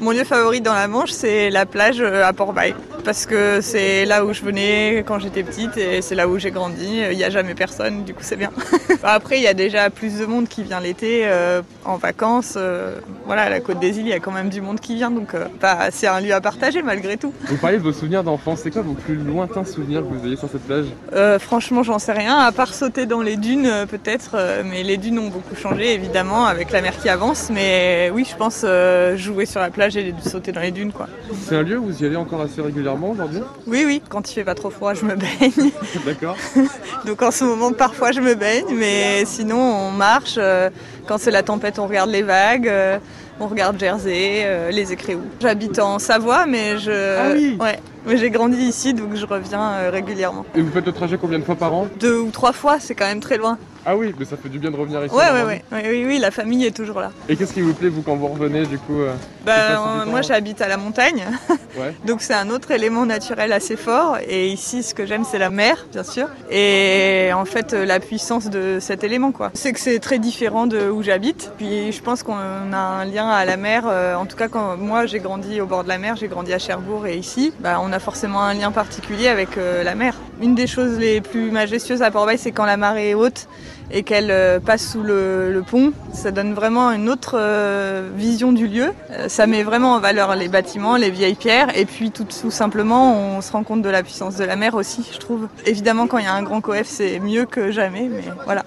Mon lieu favori dans la Manche, c'est la plage euh, à Port-Bail. Parce que c'est là où je venais quand j'étais petite et c'est là où j'ai grandi. Il n'y a jamais personne, du coup c'est bien. Après, il y a déjà plus de monde qui vient l'été euh, en vacances. euh, voilà, à la Côte des Îles, il y a quand même du monde qui vient. Donc euh, bah, c'est un lieu à partager malgré tout. Vous parlez de vos souvenirs d'enfance. C'est quoi vos plus lointains souvenirs que vous ayez sur cette plage? Franchement, j'en sais rien, à part sauter dans les dunes peut-être, mais les dunes ont beaucoup changé évidemment avec la mer qui avance. Mais oui, je pense jouer sur la plage et sauter dans les dunes quoi. C'est un lieu où vous y allez encore assez régulièrement aujourd'hui? Oui, oui, quand il fait pas trop froid, je me baigne. D'accord. Donc en ce moment, parfois je me baigne, mais sinon on marche. euh, Quand c'est la tempête, on regarde les vagues. euh, On regarde Jersey, euh, les écréous. J'habite en Savoie, mais je, Ah oui ouais, mais j'ai grandi ici, donc je reviens euh, régulièrement. Et vous faites le trajet combien de fois par an Deux ou trois fois, c'est quand même très loin. Ah oui, mais ça fait du bien de revenir ici. Ouais, en ouais, Normandie. ouais, ouais, oui, oui, la famille est toujours là. Et qu'est-ce qui vous plaît, vous, quand vous revenez, du coup euh, Bah, moi, j'habite à la montagne, Ouais. donc c'est un autre élément naturel assez fort. Et ici, ce que j'aime, c'est la mer, bien sûr, et en fait, la puissance de cet élément, quoi. C'est que c'est très différent de où j'habite. Puis, je pense qu'on a un lien à la mer. euh, en tout cas, quand moi, j'ai grandi au bord de la mer, j'ai grandi à Cherbourg et ici, bah, on a forcément un lien particulier avec euh, la mer. Une des choses les plus majestueuses à Port-Bail, c'est quand la marée est haute et qu'elle euh, passe sous le, pont. Ça donne vraiment une autre euh, vision du lieu. Ça met vraiment en valeur les bâtiments, les vieilles pierres, et puis tout, tout simplement, on se rend compte de la puissance de la mer aussi, je trouve. Évidemment, quand il y a un grand coef, c'est mieux que jamais, mais voilà.